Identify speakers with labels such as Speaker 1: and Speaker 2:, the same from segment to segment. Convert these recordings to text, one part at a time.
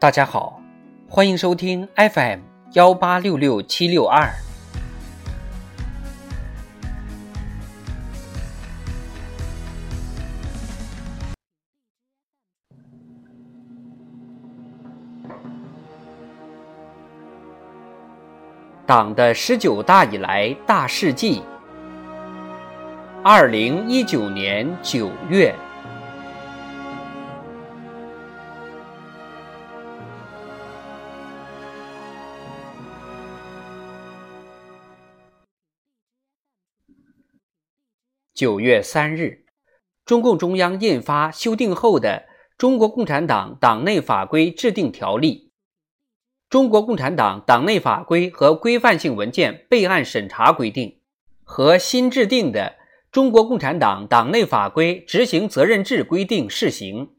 Speaker 1: 大家好，欢迎收听 FM 幺八六六七六二。党的十九大以来大事记。二零一九年九月。九月三日，中共中央印发修订后的《中国共产党党内法规制定条例》，中国共产党党内法规和规范性文件备案审查规定和新制定的《中国共产党党内法规执行责任制规定》试行，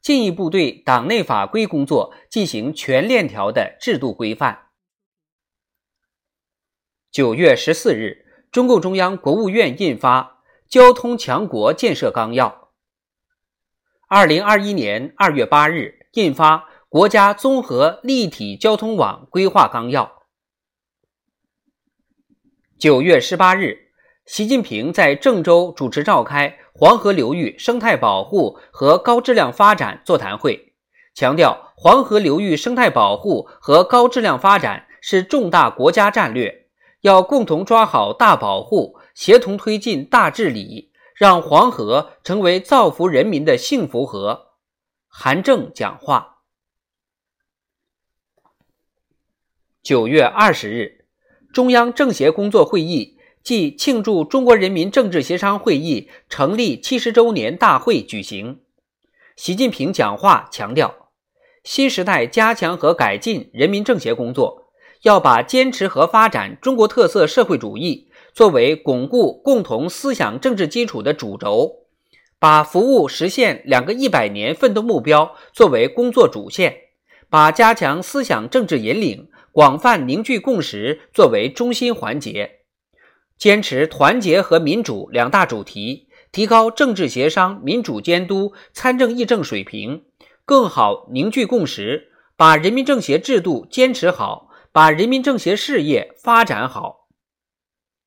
Speaker 1: 进一步对党内法规工作进行全链条的制度规范。九月十四日，中共中央、国务院印发。交通强国建设纲要。二零二一年二月八日印发《国家综合立体交通网规划纲要》。九月十八日，习近平在郑州主持召开黄河流域生态保护和高质量发展座谈会，强调黄河流域生态保护和高质量发展是重大国家战略，要共同抓好大保护。协同推进大治理，让黄河成为造福人民的幸福河。韩正讲话。九月二十日，中央政协工作会议暨庆祝中国人民政治协商会议成立七十周年大会举行。习近平讲话强调，新时代加强和改进人民政协工作，要把坚持和发展中国特色社会主义。作为巩固共同思想政治基础的主轴，把服务实现两个一百年奋斗目标作为工作主线，把加强思想政治引领、广泛凝聚共识作为中心环节，坚持团结和民主两大主题，提高政治协商、民主监督、参政议政水平，更好凝聚共识，把人民政协制度坚持好，把人民政协事业发展好。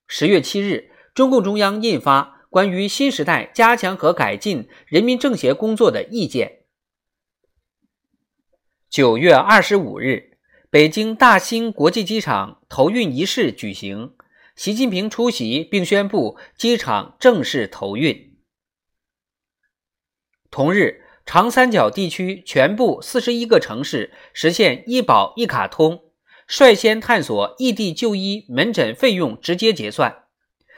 Speaker 1: 十月七日，中共中央印发《关于新时代加强和改进人民政协工作的意见》。九月二十五日，北京大兴国际机场投运仪式举行，习近平出席并宣布机场正式投运。同日，长三角地区全部四十一个城市实现医保一卡通。率先探索异地就医门诊费用直接结算。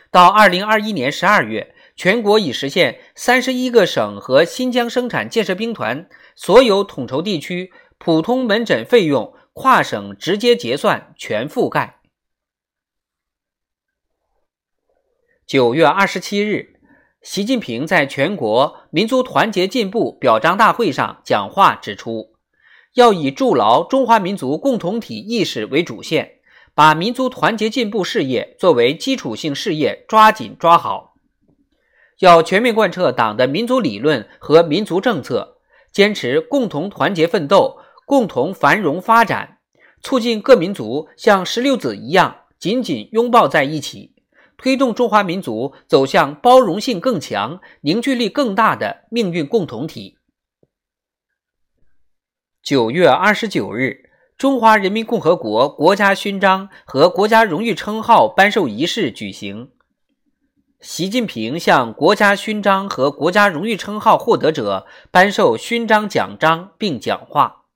Speaker 1: 到二零二一年十二月，全国已实现三十一个省和新疆生产建设兵团所有统筹地区普通门诊费用跨省直接结算全覆盖。九月二十七日，习近平在全国民族团结进步表彰大会上讲话指出。要以筑牢中华民族共同体意识为主线，把民族团结进步事业作为基础性事业抓紧抓好。要全面贯彻党的民族理论和民族政策，坚持共同团结奋斗、共同繁荣发展，促进各民族像石榴籽一样紧紧拥抱在一起，推动中华民族走向包容性更强、凝聚力更大的命运共同体。九月二十九日，中华人民共和国国家勋章和国家荣誉称号颁授仪式举行。习近平向国家勋章和国家荣誉称号获得者颁授勋章奖章并讲话。